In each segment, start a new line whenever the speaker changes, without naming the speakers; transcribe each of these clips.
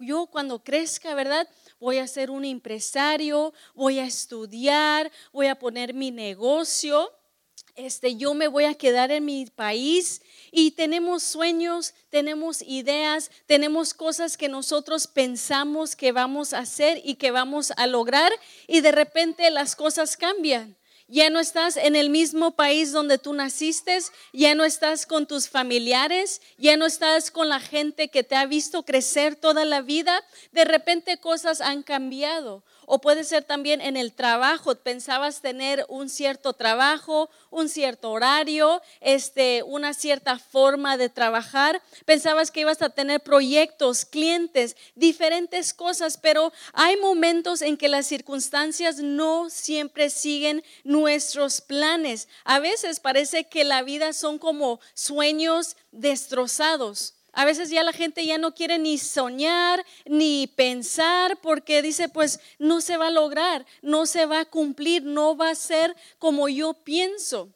yo cuando crezca, ¿verdad? Voy a ser un empresario, voy a estudiar, voy a poner mi negocio. Este, yo me voy a quedar en mi país y tenemos sueños, tenemos ideas, tenemos cosas que nosotros pensamos que vamos a hacer y que vamos a lograr y de repente las cosas cambian. Ya no estás en el mismo país donde tú naciste, ya no estás con tus familiares, ya no estás con la gente que te ha visto crecer toda la vida. De repente cosas han cambiado. O puede ser también en el trabajo. Pensabas tener un cierto trabajo, un cierto horario, este, una cierta forma de trabajar. Pensabas que ibas a tener proyectos, clientes, diferentes cosas, pero hay momentos en que las circunstancias no siempre siguen nuestros planes. A veces parece que la vida son como sueños destrozados. A veces ya la gente ya no quiere ni soñar ni pensar porque dice, pues no se va a lograr, no se va a cumplir, no va a ser como yo pienso.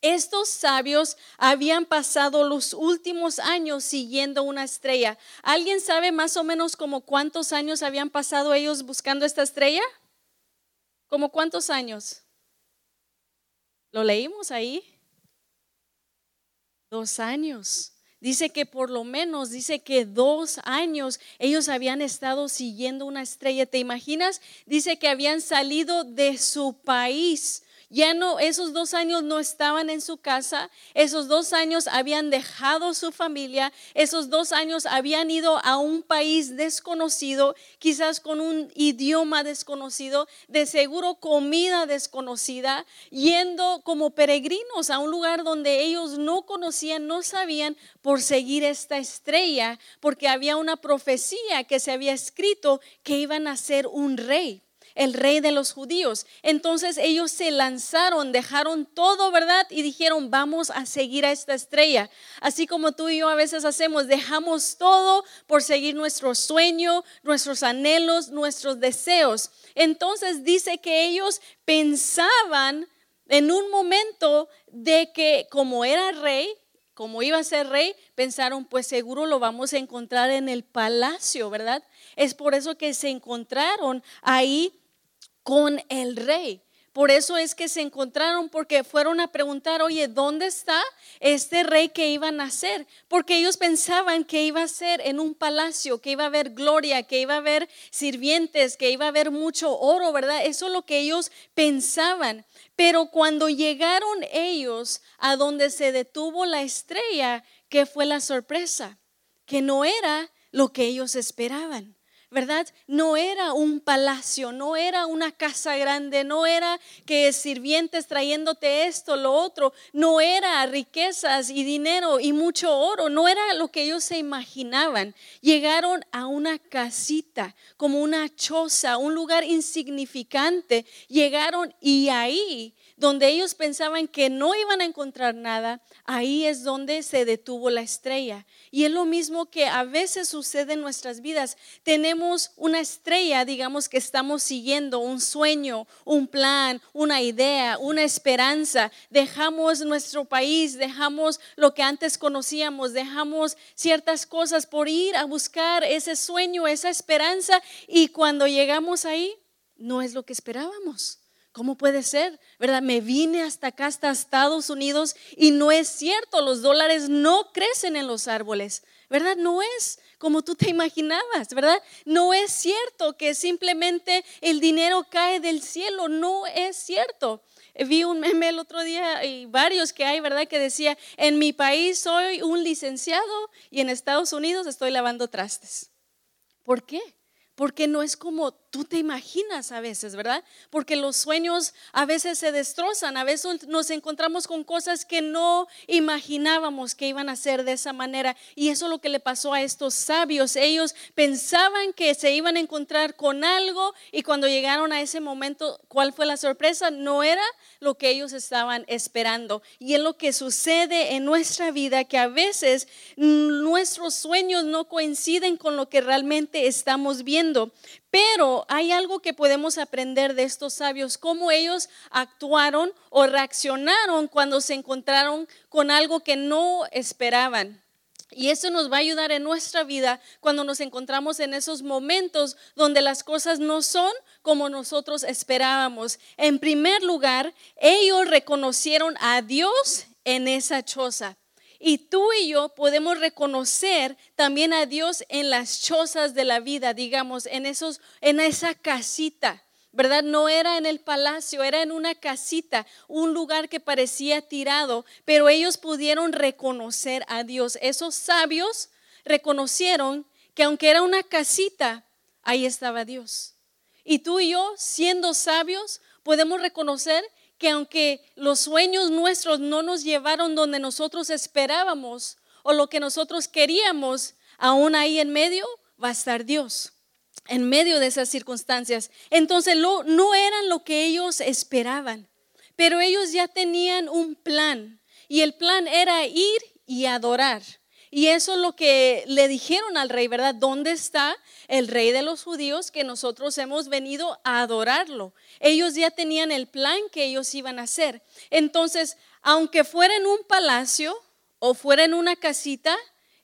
Estos sabios habían pasado los últimos años siguiendo una estrella. ¿Alguien sabe más o menos como cuántos años habían pasado ellos buscando esta estrella? ¿Como cuántos años? ¿Lo leímos ahí? Dos años. Dice que por lo menos, dice que dos años ellos habían estado siguiendo una estrella. ¿Te imaginas? Dice que habían salido de su país ya no, esos dos años no estaban en su casa, esos dos años habían dejado su familia, esos dos años habían ido a un país desconocido, quizás con un idioma desconocido, de seguro comida desconocida, yendo como peregrinos a un lugar donde ellos no conocían, no sabían por seguir esta estrella, porque había una profecía que se había escrito que iban a ser un rey el rey de los judíos. Entonces ellos se lanzaron, dejaron todo, ¿verdad? Y dijeron, vamos a seguir a esta estrella. Así como tú y yo a veces hacemos, dejamos todo por seguir nuestro sueño, nuestros anhelos, nuestros deseos. Entonces dice que ellos pensaban en un momento de que como era rey, como iba a ser rey, pensaron, pues seguro lo vamos a encontrar en el palacio, ¿verdad? Es por eso que se encontraron ahí con el rey. Por eso es que se encontraron, porque fueron a preguntar, oye, ¿dónde está este rey que iba a nacer? Porque ellos pensaban que iba a ser en un palacio, que iba a haber gloria, que iba a haber sirvientes, que iba a haber mucho oro, ¿verdad? Eso es lo que ellos pensaban. Pero cuando llegaron ellos a donde se detuvo la estrella, ¿qué fue la sorpresa? Que no era lo que ellos esperaban. ¿Verdad? No era un palacio, no era una casa grande, no era que sirvientes trayéndote esto, lo otro, no era riquezas y dinero y mucho oro, no era lo que ellos se imaginaban. Llegaron a una casita, como una choza, un lugar insignificante, llegaron y ahí donde ellos pensaban que no iban a encontrar nada, ahí es donde se detuvo la estrella. Y es lo mismo que a veces sucede en nuestras vidas. Tenemos una estrella, digamos, que estamos siguiendo, un sueño, un plan, una idea, una esperanza. Dejamos nuestro país, dejamos lo que antes conocíamos, dejamos ciertas cosas por ir a buscar ese sueño, esa esperanza. Y cuando llegamos ahí, no es lo que esperábamos. ¿Cómo puede ser? ¿Verdad? Me vine hasta acá, hasta Estados Unidos y no es cierto, los dólares no crecen en los árboles, ¿verdad? No es como tú te imaginabas, ¿verdad? No es cierto que simplemente el dinero cae del cielo, no es cierto. Vi un meme el otro día y varios que hay, ¿verdad? Que decía, en mi país soy un licenciado y en Estados Unidos estoy lavando trastes. ¿Por qué? Porque no es como tú te imaginas a veces, ¿verdad? Porque los sueños a veces se destrozan, a veces nos encontramos con cosas que no imaginábamos que iban a ser de esa manera. Y eso es lo que le pasó a estos sabios. Ellos pensaban que se iban a encontrar con algo y cuando llegaron a ese momento, ¿cuál fue la sorpresa? No era lo que ellos estaban esperando. Y es lo que sucede en nuestra vida, que a veces nuestros sueños no coinciden con lo que realmente estamos viendo. Pero hay algo que podemos aprender de estos sabios, cómo ellos actuaron o reaccionaron cuando se encontraron con algo que no esperaban. Y eso nos va a ayudar en nuestra vida cuando nos encontramos en esos momentos donde las cosas no son como nosotros esperábamos. En primer lugar, ellos reconocieron a Dios en esa choza. Y tú y yo podemos reconocer también a Dios en las chozas de la vida, digamos, en esos en esa casita. ¿verdad? No era en el palacio, era en una casita, un lugar que parecía tirado, pero ellos pudieron reconocer a Dios. Esos sabios reconocieron que aunque era una casita, ahí estaba Dios. Y tú y yo, siendo sabios, podemos reconocer que aunque los sueños nuestros no nos llevaron donde nosotros esperábamos o lo que nosotros queríamos, aún ahí en medio va a estar Dios en medio de esas circunstancias. Entonces no eran lo que ellos esperaban, pero ellos ya tenían un plan y el plan era ir y adorar. Y eso es lo que le dijeron al rey, ¿verdad? ¿Dónde está el rey de los judíos que nosotros hemos venido a adorarlo? Ellos ya tenían el plan que ellos iban a hacer. Entonces, aunque fuera en un palacio o fuera en una casita,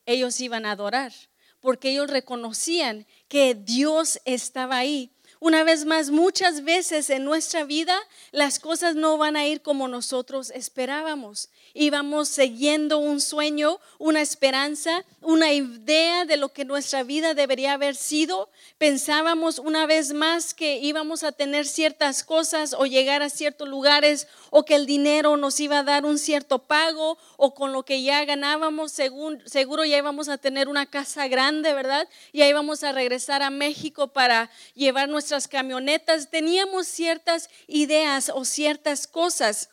ellos iban a adorar, porque ellos reconocían que Dios estaba ahí. Una vez más, muchas veces en nuestra vida las cosas no van a ir como nosotros esperábamos íbamos siguiendo un sueño, una esperanza, una idea de lo que nuestra vida debería haber sido. Pensábamos una vez más que íbamos a tener ciertas cosas o llegar a ciertos lugares o que el dinero nos iba a dar un cierto pago o con lo que ya ganábamos, seguro ya íbamos a tener una casa grande, ¿verdad? Ya íbamos a regresar a México para llevar camionetas. Teníamos ciertas ideas o ciertas cosas,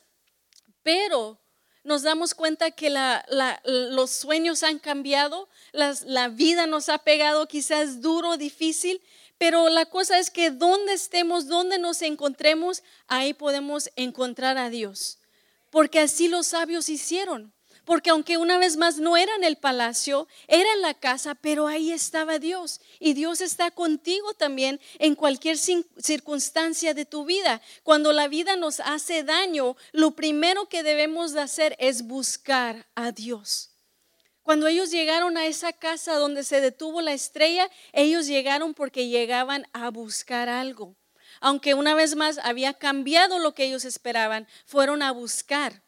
pero nos damos cuenta que los sueños han cambiado, la vida nos ha pegado quizás duro, difícil, pero la cosa es que donde estemos, donde nos encontremos, ahí podemos encontrar a Dios. Porque así los sabios hicieron. Porque aunque una vez más no era en el palacio, era en la casa, pero ahí estaba Dios. Y Dios está contigo también en cualquier circunstancia de tu vida. Cuando la vida nos hace daño, lo primero que debemos de hacer es buscar a Dios. Cuando ellos llegaron a esa casa donde se detuvo la estrella, ellos llegaron porque llegaban a buscar algo. Aunque una vez más había cambiado lo que ellos esperaban, fueron a buscar.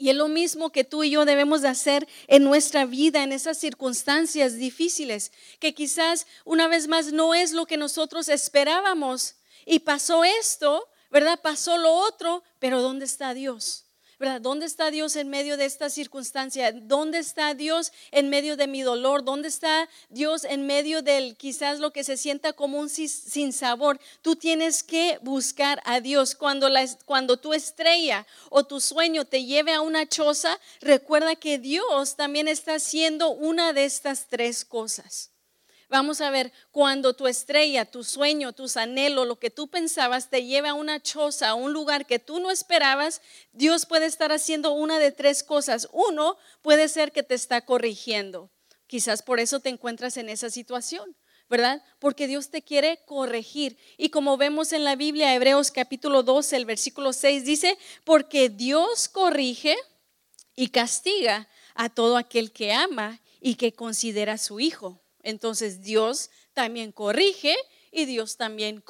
Y es lo mismo que tú y yo debemos de hacer en nuestra vida, en esas circunstancias difíciles, que quizás una vez más no es lo que nosotros esperábamos. Y pasó esto, ¿verdad? Pasó lo otro, pero ¿dónde está Dios? ¿Dónde está Dios en medio de esta circunstancia? ¿Dónde está Dios en medio de mi dolor? ¿Dónde está Dios en medio del quizás lo que se sienta como un sin sabor? Tú tienes que buscar a Dios. Cuando, cuando tu estrella o tu sueño te lleve a una choza, recuerda que Dios también está haciendo una de estas tres cosas. Vamos a ver, cuando tu estrella, tu sueño, tus anhelos, lo que tú pensabas te lleva a una choza, a un lugar que tú no esperabas, Dios puede estar haciendo una de tres cosas. Uno, puede ser que te está corrigiendo. Quizás por eso te encuentras en esa situación. ¿verdad? Porque Dios te quiere corregir. Y como vemos en la Biblia, Hebreos capítulo 12, el versículo 6 dice, porque Dios corrige y castiga a todo aquel que ama y que considera a su hijo. Entonces Dios también corrige y Dios también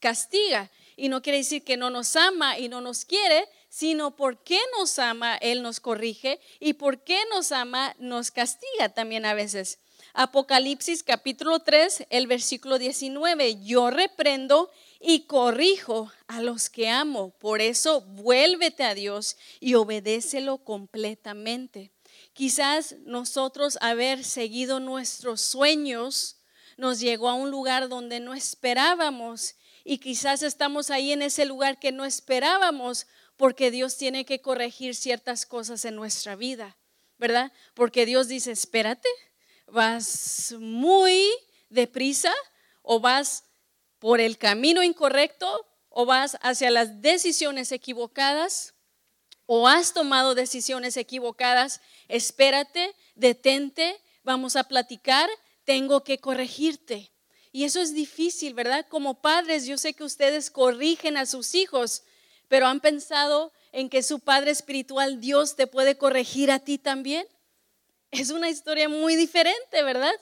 castiga. Y no quiere decir que no nos ama y no nos quiere, sino porque nos ama, Él nos corrige y porque nos ama, nos castiga también a veces. Apocalipsis capítulo 3, el versículo 19, yo reprendo y corrijo a los que amo. Por eso vuélvete a Dios y obedécelo completamente. Quizás nosotros haber seguido nuestros sueños nos llegó a un lugar donde no esperábamos y quizás estamos ahí en ese lugar que no esperábamos porque Dios tiene que corregir ciertas cosas en nuestra vida, ¿verdad? Porque Dios dice, espérate, vas muy deprisa o vas por el camino incorrecto o vas hacia las decisiones equivocadas o has tomado decisiones equivocadas, espérate, detente, vamos a platicar, tengo que corregirte. Y eso es difícil, ¿verdad? Como padres, yo sé que ustedes corrigen a sus hijos, pero han pensado en que su Padre Espiritual, Dios, te puede corregir a ti también. es una historia muy diferente, ¿verdad?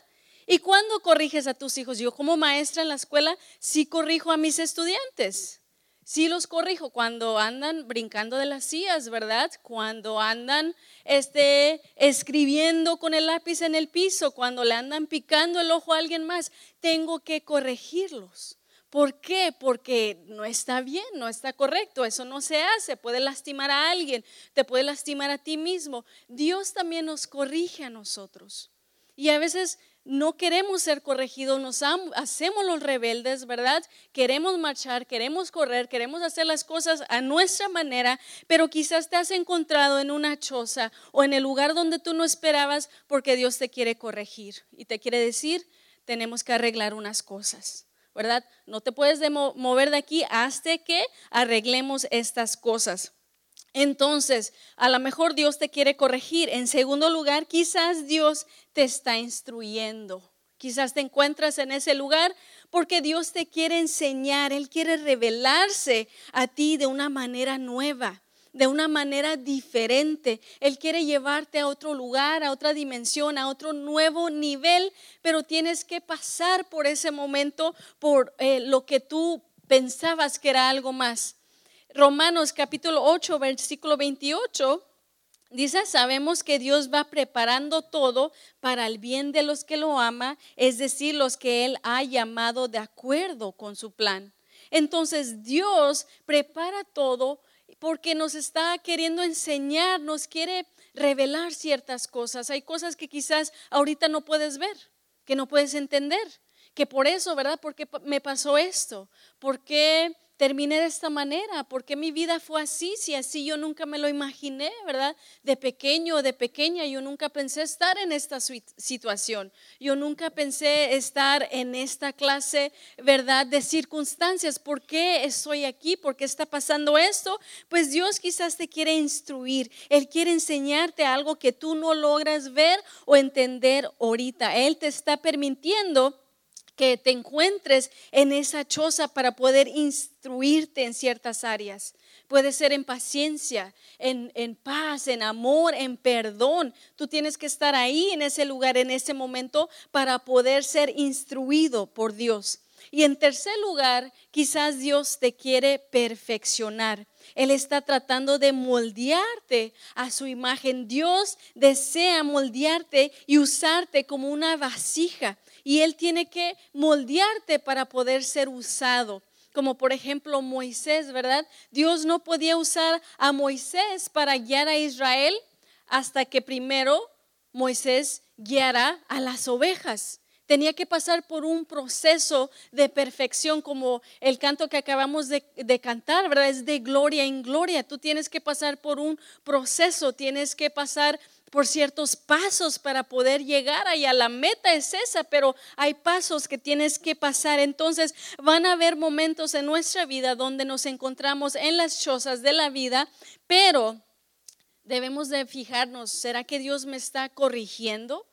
¿Y cuándo corriges a tus hijos? Yo como maestra en la escuela sí corrijo a mis estudiantes. Sí los corrijo cuando andan brincando de las sillas, ¿verdad? Cuando andan este, escribiendo con el lápiz en el piso, cuando le andan picando el ojo a alguien más, tengo que corregirlos. ¿Por qué? Porque no está bien, no está correcto, eso no se hace, puede lastimar a alguien, te puede lastimar a ti mismo. Dios también nos corrige a nosotros. Y a veces no queremos ser corregidos, nos hacemos los rebeldes, ¿verdad? Queremos marchar, queremos correr, queremos hacer las cosas a nuestra manera, pero quizás te has encontrado en una choza o en el lugar donde tú no esperabas porque Dios te quiere corregir y te quiere decir, tenemos que arreglar unas cosas, ¿verdad? No te puedes mover de aquí hasta que arreglemos estas cosas. Entonces, a lo mejor Dios te quiere corregir. En segundo lugar, quizás Dios te está instruyendo. Quizás te encuentras en ese lugar porque Dios te quiere enseñar, Él quiere revelarse a ti de una manera nueva, de una manera diferente. Él quiere llevarte a otro lugar, a otra dimensión, a otro nuevo nivel, pero tienes que pasar por ese momento, por eh, lo que tú pensabas que era algo más. Romanos capítulo 8, versículo 28, dice, sabemos que Dios va preparando todo para el bien de los que lo ama, es decir, los que Él ha llamado de acuerdo con su plan. Entonces Dios prepara todo porque nos está queriendo enseñar, nos quiere revelar ciertas cosas. Hay cosas que quizás ahorita no puedes ver, que no puedes entender, que por eso, ¿verdad? Porque me pasó esto? ¿Por qué terminé de esta manera? ¿Por qué mi vida fue así? Si así yo nunca me lo imaginé, ¿verdad? De pequeño o de pequeña yo nunca pensé estar en esta situación. Yo nunca pensé estar en esta clase, ¿verdad? De circunstancias. ¿Por qué estoy aquí? ¿Por qué está pasando esto? Pues Dios quizás te quiere instruir. Él quiere enseñarte algo que tú no logras ver o entender ahorita. Él te está permitiendo que te encuentres en esa choza para poder instruirte en ciertas áreas. Puede ser en paciencia, en, en, paz, en amor, en perdón. Tú tienes que estar ahí en ese lugar, en ese momento, para poder ser instruido por Dios. Y en tercer lugar, quizás Dios te quiere perfeccionar. Él está tratando de moldearte a su imagen. Dios desea moldearte y usarte como una vasija y Él tiene que moldearte para poder ser usado. Como por ejemplo Moisés, ¿verdad? Dios no podía usar a Moisés para guiar a Israel hasta que primero Moisés guiara a las ovejas tenía que pasar por un proceso de perfección como el canto que acabamos de, cantar, ¿verdad? Es de gloria en gloria. Tú tienes que pasar por un proceso, tienes que pasar por ciertos pasos para poder llegar allá. La meta es esa, pero hay pasos que tienes que pasar. Entonces van a haber momentos en nuestra vida donde nos encontramos en las chozas de la vida, pero debemos de fijarnos, ¿será que Dios me está corrigiendo?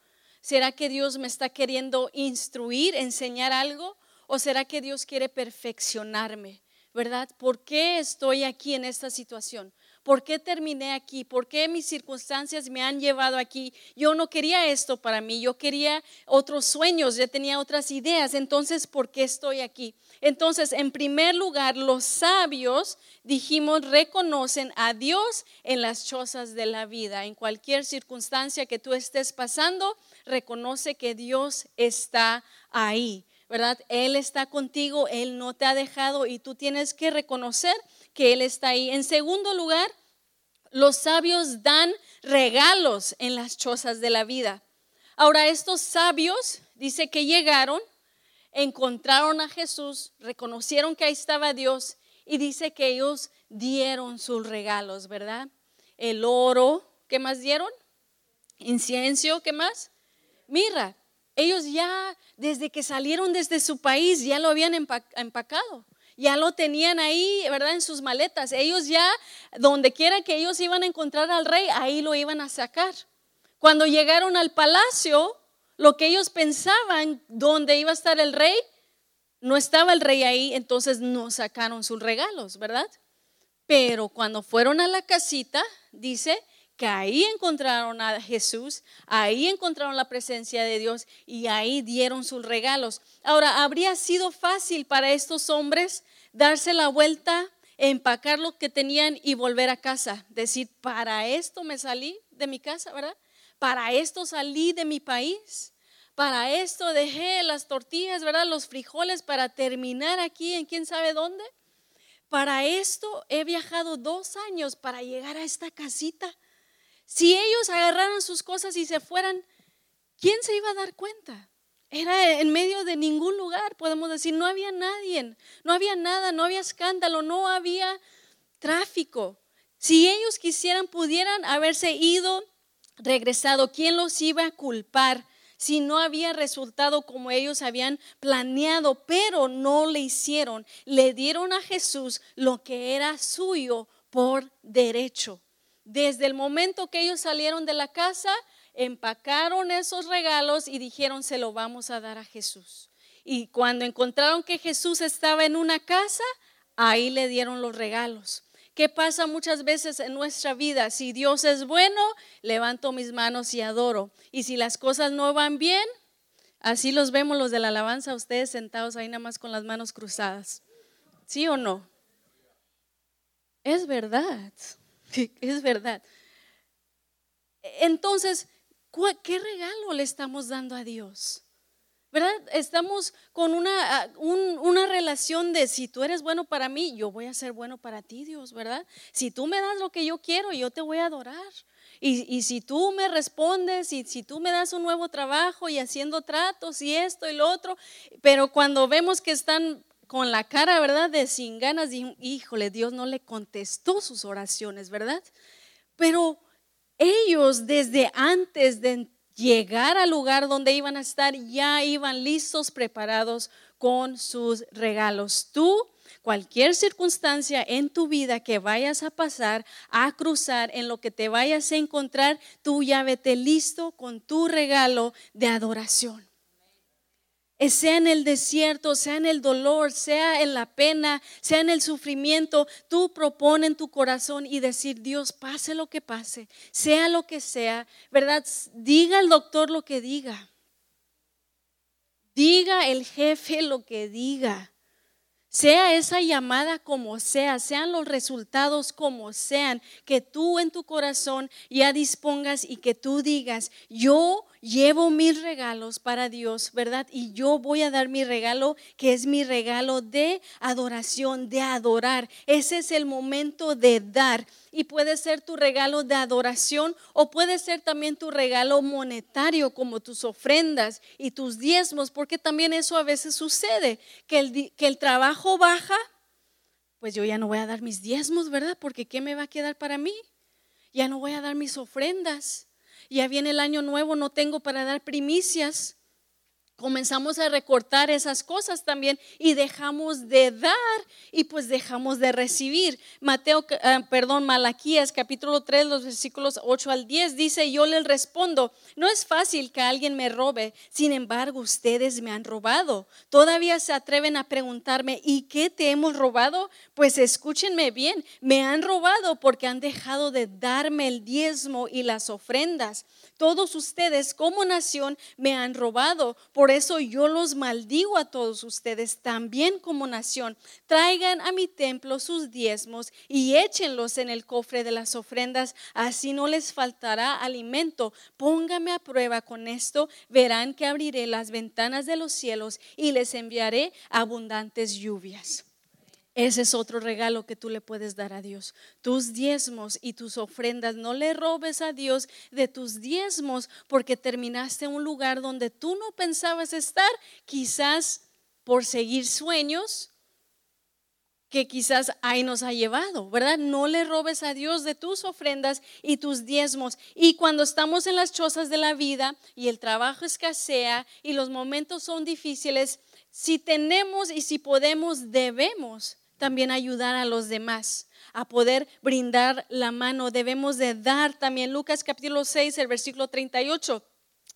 ¿Será que Dios me está queriendo instruir, enseñar algo? ¿O será que Dios quiere perfeccionarme? ¿Verdad? ¿Por qué estoy aquí en esta situación? ¿Por qué terminé aquí? ¿Por qué mis circunstancias me han llevado aquí? Yo no quería esto para mí, yo quería otros sueños, yo tenía otras ideas, entonces, ¿por qué estoy aquí? Entonces, en primer lugar, los sabios, dijimos, reconocen a Dios en las chozas de la vida. En cualquier circunstancia que tú estés pasando, reconoce que Dios está ahí. ¿verdad? Él está contigo, Él no te ha dejado y tú tienes que reconocer que Él está ahí. En segundo lugar, los sabios dan regalos en las chozas de la vida. Ahora, estos sabios, dice que llegaron, encontraron a Jesús, reconocieron que ahí estaba Dios y dice que ellos dieron sus regalos, ¿verdad? El oro, ¿qué más dieron? Incienso, ¿qué más? Mirra. Ellos ya, desde que salieron desde su país, ya lo habían empacado ya lo tenían ahí, ¿verdad? En sus maletas. Ellos ya, donde quiera que ellos iban a encontrar al rey, ahí lo iban a sacar. Cuando llegaron al palacio, lo que ellos pensaban, donde iba a estar el rey, no estaba el rey ahí, entonces no sacaron sus regalos, ¿verdad? Pero cuando fueron a la casita, dice que ahí encontraron a Jesús, ahí encontraron la presencia de Dios y ahí dieron sus regalos. Ahora, ¿habría sido fácil para estos hombres darse la vuelta, empacar lo que tenían y volver a casa? Decir, para esto me salí de mi casa, ¿verdad? Para esto salí de mi país. Para esto dejé las tortillas, ¿verdad? Los frijoles para terminar aquí en quién sabe dónde. Para esto he viajado dos años para llegar a esta casita. Si ellos agarraran sus cosas y se fueran, ¿quién se iba a dar cuenta? Era en medio de ningún lugar, podemos decir, no había nadie, no había nada, no había escándalo, no había tráfico. Si ellos quisieran, pudieran haberse ido, regresado, ¿quién los iba a culpar? si no había resultado como ellos habían planeado, pero no le hicieron. Le dieron a Jesús lo que era suyo por derecho. Desde el momento que ellos salieron de la casa, empacaron esos regalos y dijeron, se lo vamos a dar a Jesús. Y cuando encontraron que Jesús estaba en una casa, ahí le dieron los regalos. ¿Qué pasa muchas veces en nuestra vida? Si Dios es bueno, levanto mis manos y adoro. Y si las cosas no van bien, así los vemos los de la alabanza, ustedes sentados ahí nada más con las manos cruzadas. ¿Sí o no? Es verdad, es verdad. Entonces, ¿qué regalo le estamos dando a Dios? ¿verdad? Estamos con una, ah, una relación de si tú eres bueno para mí, yo voy a ser bueno para ti, Dios, ¿verdad? Si tú me das lo que yo quiero, yo te voy a adorar. Y, y si tú me respondes, y si tú me das un nuevo trabajo y haciendo tratos y esto y lo otro, pero cuando vemos que están con la cara, ¿verdad? De sin ganas, híjole, Dios no le contestó sus oraciones, ¿verdad? Pero ellos desde antes de llegar al lugar donde iban a estar, ya iban listos, preparados con sus regalos. Tú, cualquier circunstancia en tu vida que vayas a pasar, a cruzar, en lo que te vayas a encontrar, tú ya vete listo con tu regalo de adoración. Eh, sea en el desierto, sea en el dolor, sea en la pena, sea en el sufrimiento, tú propone en tu corazón y decir, Dios, pase lo que pase, sea lo que sea, ¿verdad? Diga el doctor lo que diga. Diga el jefe lo que diga. Sea esa llamada como sea, sean los resultados como sean, que tú en tu corazón ya dispongas y que tú digas, yo llevo mis regalos para Dios, ¿verdad? Y yo voy a dar mi regalo, que es mi regalo de adoración, de adorar. Ese es el momento de dar. Y puede ser tu regalo de adoración o puede ser también tu regalo monetario, como tus ofrendas y tus diezmos, porque también eso a veces sucede, que el, que el trabajo baja, pues yo ya no voy a dar mis diezmos, ¿verdad? Porque ¿qué me va a quedar para mí? Ya no voy a dar mis ofrendas ya viene el año nuevo, no tengo para dar primicias. Comenzamos a recortar esas cosas también y dejamos de dar y pues dejamos de recibir. Mateo, eh, perdón, Malaquías capítulo 3, los versículos 8 al 10 dice, yo les respondo, no es fácil que alguien me robe, sin embargo ustedes me han robado. Todavía se atreven a preguntarme, ¿y qué te hemos robado? Pues escúchenme bien, me han robado porque han dejado de darme el diezmo y las ofrendas. Todos ustedes como nación me han robado. Por eso yo los maldigo a todos ustedes también como nación. Traigan a mi templo sus diezmos y échenlos en el cofre de las ofrendas. Así no les faltará alimento. Póngame a prueba con esto. Verán que abriré las ventanas de los cielos y les enviaré abundantes lluvias. Ese es otro regalo que tú le puedes dar a Dios. Tus diezmos y tus ofrendas. No le robes a Dios de tus diezmos porque terminaste en un lugar donde tú no pensabas estar, quizás por seguir sueños que quizás ahí nos ha llevado, ¿verdad? No le robes a Dios de tus ofrendas y tus diezmos. Y cuando estamos en las chozas de la vida y el trabajo escasea y los momentos son difíciles, si tenemos y si podemos, debemos también ayudar a los demás, a poder brindar la mano. Debemos de dar también. Lucas capítulo 6, el versículo 38.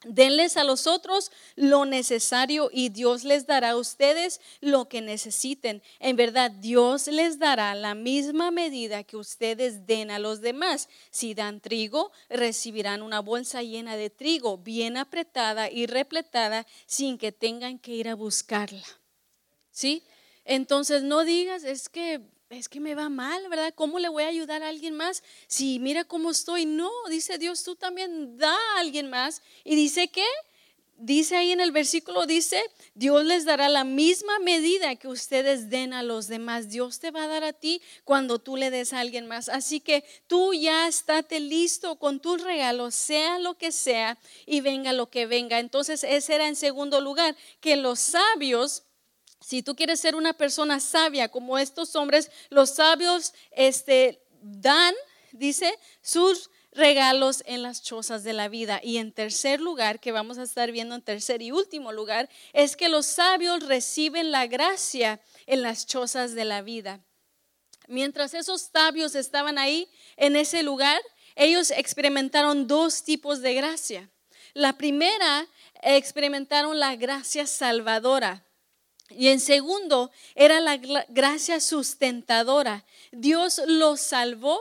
Denles a los otros lo necesario y Dios les dará a ustedes lo que necesiten. En verdad, Dios les dará la misma medida que ustedes den a los demás. Si dan trigo, recibirán una bolsa llena de trigo, bien apretada y repletada, sin que tengan que ir a buscarla. ¿Sí? Entonces no digas, es que es que me va mal, ¿verdad? ¿Cómo le voy a ayudar a alguien más? Si mira cómo estoy. No, dice Dios, tú también da a alguien más. Y dice que, dice ahí en el versículo, dice, Dios les dará la misma medida que ustedes den a los demás. Dios te va a dar a ti cuando tú le des a alguien más. Así que tú ya estate listo con tus regalos, sea lo que sea, y venga lo que venga. Entonces, ese era en segundo lugar, que los sabios si tú quieres ser una persona sabia como estos hombres, los sabios este, dan, dice, sus regalos en las chozas de la vida. Y en tercer lugar, que vamos a estar viendo en tercer y último lugar, es que los sabios reciben la gracia en las chozas de la vida. Mientras esos sabios estaban ahí, en ese lugar, ellos experimentaron dos tipos de gracia. La primera, experimentaron la gracia salvadora. Y en segundo, era la gracia sustentadora. Dios los salvó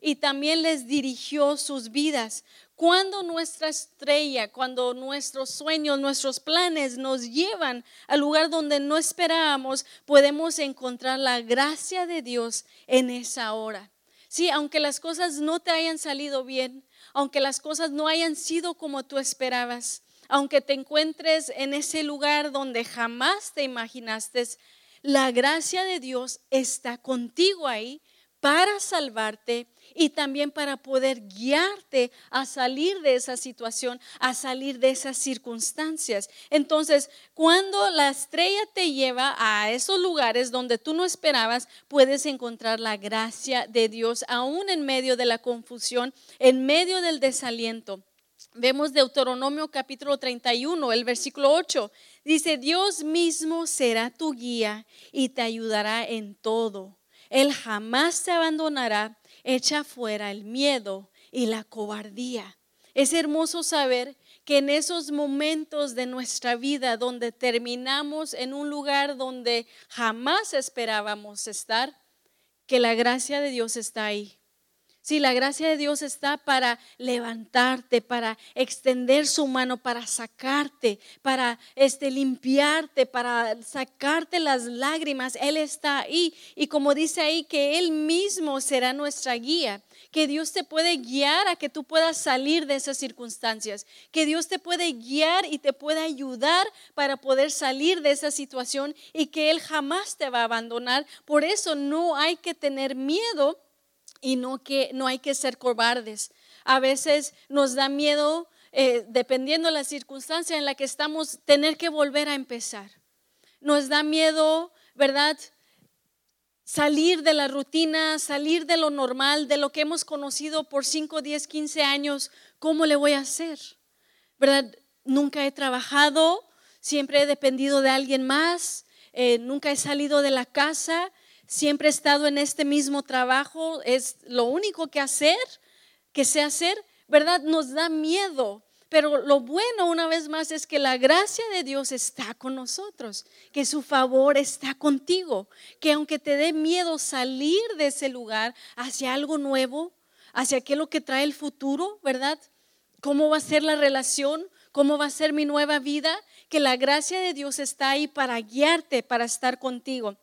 y también les dirigió sus vidas. Cuando nuestra estrella, cuando nuestros sueños, nuestros planes nos llevan al lugar donde no esperábamos, podemos encontrar la gracia de Dios en esa hora. Sí, aunque las cosas no te hayan salido bien, aunque las cosas no hayan sido como tú esperabas, aunque te encuentres en ese lugar donde jamás te imaginaste, la gracia de Dios está contigo ahí para salvarte y también para poder guiarte a salir de esa situación, a salir de esas circunstancias. Entonces, cuando la estrella te lleva a esos lugares donde tú no esperabas, puedes encontrar la gracia de Dios aún en medio de la confusión, en medio del desaliento. Vemos Deuteronomio capítulo 31, el versículo 8. Dice, Dios mismo será tu guía y te ayudará en todo. Él jamás te abandonará, echa fuera el miedo y la cobardía. Es hermoso saber que en esos momentos de nuestra vida donde terminamos en un lugar donde jamás esperábamos estar, que la gracia de Dios está ahí si la gracia de Dios está para levantarte, para extender su mano, para sacarte, para este, limpiarte, para sacarte las lágrimas, Él está ahí. Y como dice ahí, que Él mismo será nuestra guía, que Dios te puede guiar a que tú puedas salir de esas circunstancias, que Dios te puede guiar y te puede ayudar para poder salir de esa situación y que Él jamás te va a abandonar. Por eso no hay que tener miedo y no, que, no hay que ser cobardes. A veces nos da miedo, eh, dependiendo de la circunstancia en la que estamos, tener que volver a empezar. Nos da miedo, ¿verdad? Salir de la rutina, salir de lo normal, de lo que hemos conocido por 5, 10, 15 años. ¿Cómo le voy a hacer? ¿Verdad? Nunca he trabajado, siempre he dependido de alguien más, eh, nunca he salido de la casa siempre he estado en este mismo trabajo, es lo único que hacer, que sé hacer, ¿verdad? Nos da miedo. Pero lo bueno una vez más es que la gracia de Dios está con nosotros, que su favor está contigo, que aunque te dé miedo salir de ese lugar hacia algo nuevo, hacia aquello que trae el futuro, ¿verdad? ¿Cómo va a ser la relación? ¿Cómo va a ser mi nueva vida? Que la gracia de Dios está ahí para guiarte, para estar contigo.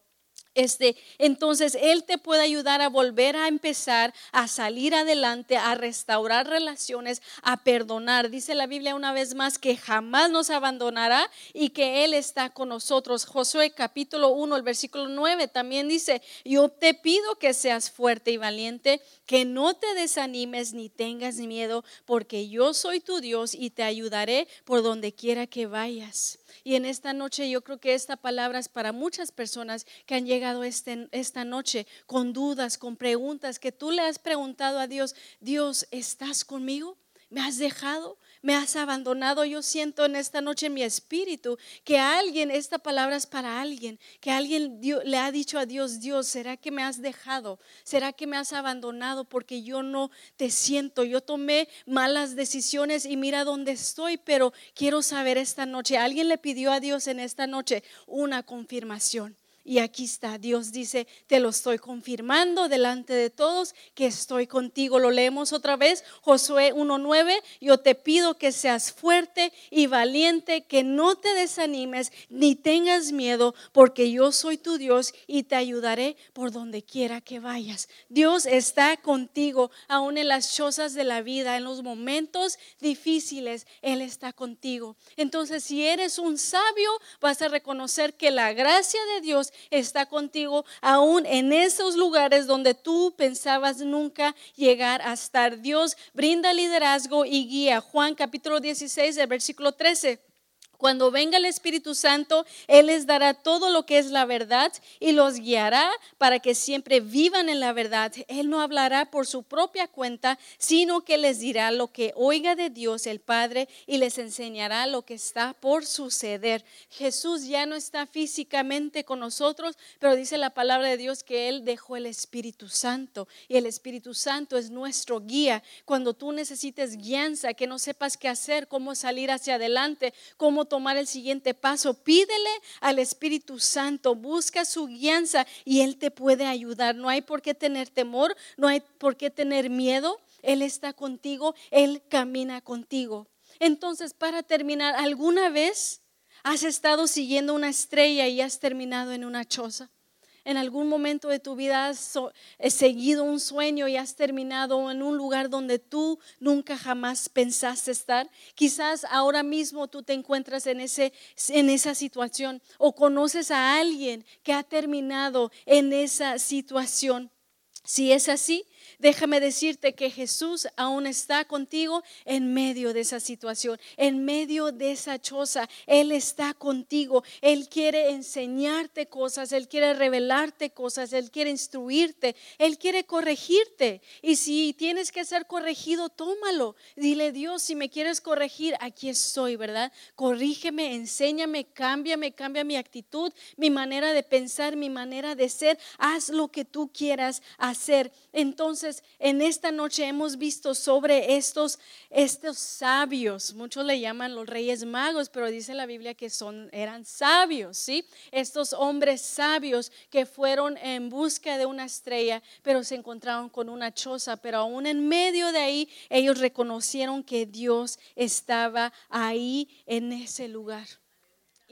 Este, entonces Él te puede ayudar a volver a empezar, a salir adelante, a restaurar relaciones, a perdonar. Dice la Biblia una vez más que jamás nos abandonará y que Él está con nosotros. Josué capítulo 1, el versículo 9 también dice, yo te pido que seas fuerte y valiente, que no te desanimes ni tengas miedo, porque yo soy tu Dios y te ayudaré por donde quiera que vayas. Y en esta noche yo creo que esta palabra es para muchas personas que han llegado este, esta noche con dudas, con preguntas, que tú le has preguntado a Dios, Dios, ¿estás conmigo? ¿Me has dejado? Me has abandonado. Yo siento en esta noche en mi espíritu que alguien, esta palabra es para alguien, que alguien le ha dicho a Dios, Dios, ¿será que me has dejado? ¿Será que me has abandonado porque yo no te siento? Yo tomé malas decisiones y mira dónde estoy, pero quiero saber esta noche. Alguien le pidió a Dios en esta noche una confirmación. Y aquí está, Dios dice, te lo estoy confirmando delante de todos que estoy contigo. Lo leemos otra vez, Josué 1.9, yo te pido que seas fuerte y valiente, que no te desanimes ni tengas miedo, porque yo soy tu Dios y te ayudaré por donde quiera que vayas. Dios está contigo, aún en las chozas de la vida, en los momentos difíciles, Él está contigo. Entonces, si eres un sabio, vas a reconocer que la gracia de Dios está contigo aún en esos lugares donde tú pensabas nunca llegar a estar. Dios brinda liderazgo y guía. Juan capítulo 16, el versículo 13. Cuando venga el Espíritu Santo, Él les dará todo lo que es la verdad y los guiará para que siempre vivan en la verdad. Él no hablará por su propia cuenta, sino que les dirá lo que oiga de Dios el Padre y les enseñará lo que está por suceder. Jesús ya no está físicamente con nosotros, pero dice la palabra de Dios que Él dejó el Espíritu Santo y el Espíritu Santo es nuestro guía. Cuando tú necesites guianza, que no sepas qué hacer, cómo salir hacia adelante, cómo tomar el siguiente paso, pídele al Espíritu Santo, busca su guianza y Él te puede ayudar. No hay por qué tener temor, no hay por qué tener miedo. Él está contigo, Él camina contigo. Entonces, para terminar, ¿alguna vez has estado siguiendo una estrella y has terminado en una choza? En algún momento de tu vida has seguido un sueño y has terminado en un lugar donde tú nunca jamás pensaste estar. Quizás ahora mismo tú te encuentras en, ese, en esa situación o conoces a alguien que ha terminado en esa situación. Si es así, déjame decirte que Jesús aún está contigo en medio de esa situación, en medio de esa choza. Él está contigo. Él quiere enseñarte cosas, Él quiere revelarte cosas, Él quiere instruirte, Él quiere corregirte. Y si tienes que ser corregido, tómalo. Dile, Dios, si me quieres corregir, aquí estoy, ¿verdad? Corrígeme, enséñame, cámbiame, cambia mi actitud, mi manera de pensar, mi manera de ser. Haz lo que tú quieras hacer. Entonces, en esta noche hemos visto sobre estos, estos sabios, muchos le llaman los reyes magos, pero dice la Biblia que son, eran sabios, ¿sí? Estos hombres sabios que fueron en busca de una estrella, pero se encontraron con una choza, pero aún en medio de ahí ellos reconocieron que Dios estaba ahí en ese lugar.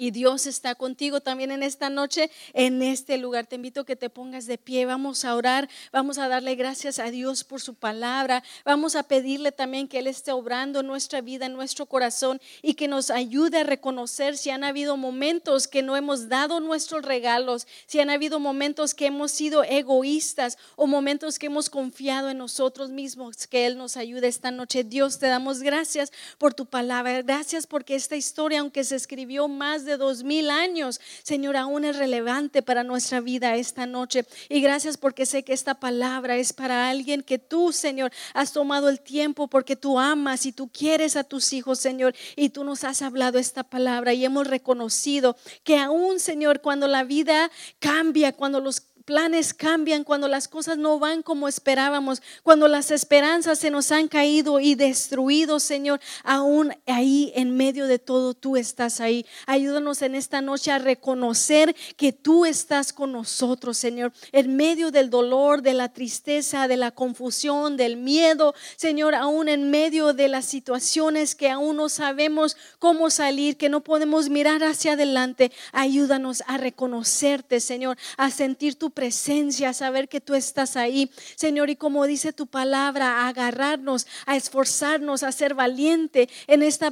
Y Dios está contigo también en esta noche, en este lugar. Te invito a que te pongas de pie. Vamos a orar, vamos a darle gracias a Dios por su palabra. Vamos a pedirle también que Él esté obrando en nuestra vida, en nuestro corazón y que nos ayude a reconocer si han habido momentos que no hemos dado nuestros regalos, si han habido momentos que hemos sido egoístas o momentos que hemos confiado en nosotros mismos. Que Él nos ayude esta noche. Dios, te damos gracias por tu palabra. Gracias porque esta historia, aunque se escribió más de de dos mil años, Señor, aún es relevante para nuestra vida esta noche. Y gracias porque sé que esta palabra es para alguien que tú, Señor, has tomado el tiempo porque tú amas y tú quieres a tus hijos, Señor, y tú nos has hablado esta palabra y hemos reconocido que aún, Señor, cuando la vida cambia, cuando los planes cambian, cuando las cosas no van como esperábamos, cuando las esperanzas se nos han caído y destruido, Señor, aún ahí en medio de todo tú estás ahí. Ayúdanos en esta noche a reconocer que tú estás con nosotros, Señor, en medio del dolor, de la tristeza, de la confusión, del miedo, Señor, aún en medio de las situaciones que aún no sabemos cómo salir, que no podemos mirar hacia adelante. Ayúdanos a reconocerte, Señor, a sentir tu presencia, saber que tú estás ahí, Señor, y como dice tu palabra, agarrarnos, a esforzarnos, a ser valiente. En esta,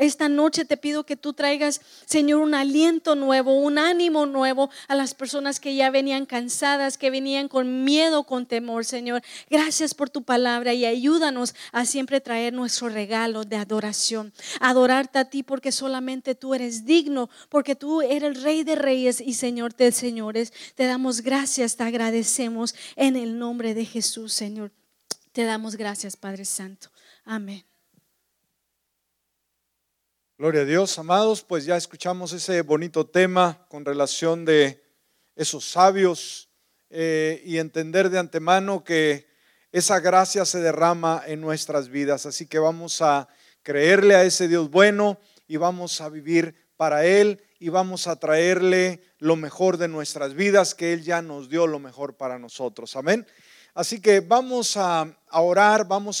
esta noche te pido que tú traigas, Señor, un aliento nuevo, un ánimo nuevo a las personas que ya venían cansadas, que venían con miedo, con temor, Señor. Gracias por tu palabra y ayúdanos a siempre traer nuestro regalo de adoración. Adorarte a ti porque solamente tú eres digno, porque tú eres el Rey de Reyes y Señor de Señores. Te damos gracias gracias, te agradecemos en el nombre de Jesús, Señor. Te damos gracias, Padre Santo. Amén.
Gloria a Dios, amados, pues ya escuchamos ese bonito tema con relación de esos sabios eh, y entender de antemano que esa gracia se derrama en nuestras vidas. Así que vamos a creerle a ese Dios bueno y vamos a vivir para Él y vamos a traerle lo mejor de nuestras vidas, que Él ya nos dio lo mejor para nosotros. Amén. Así que vamos a, orar, vamos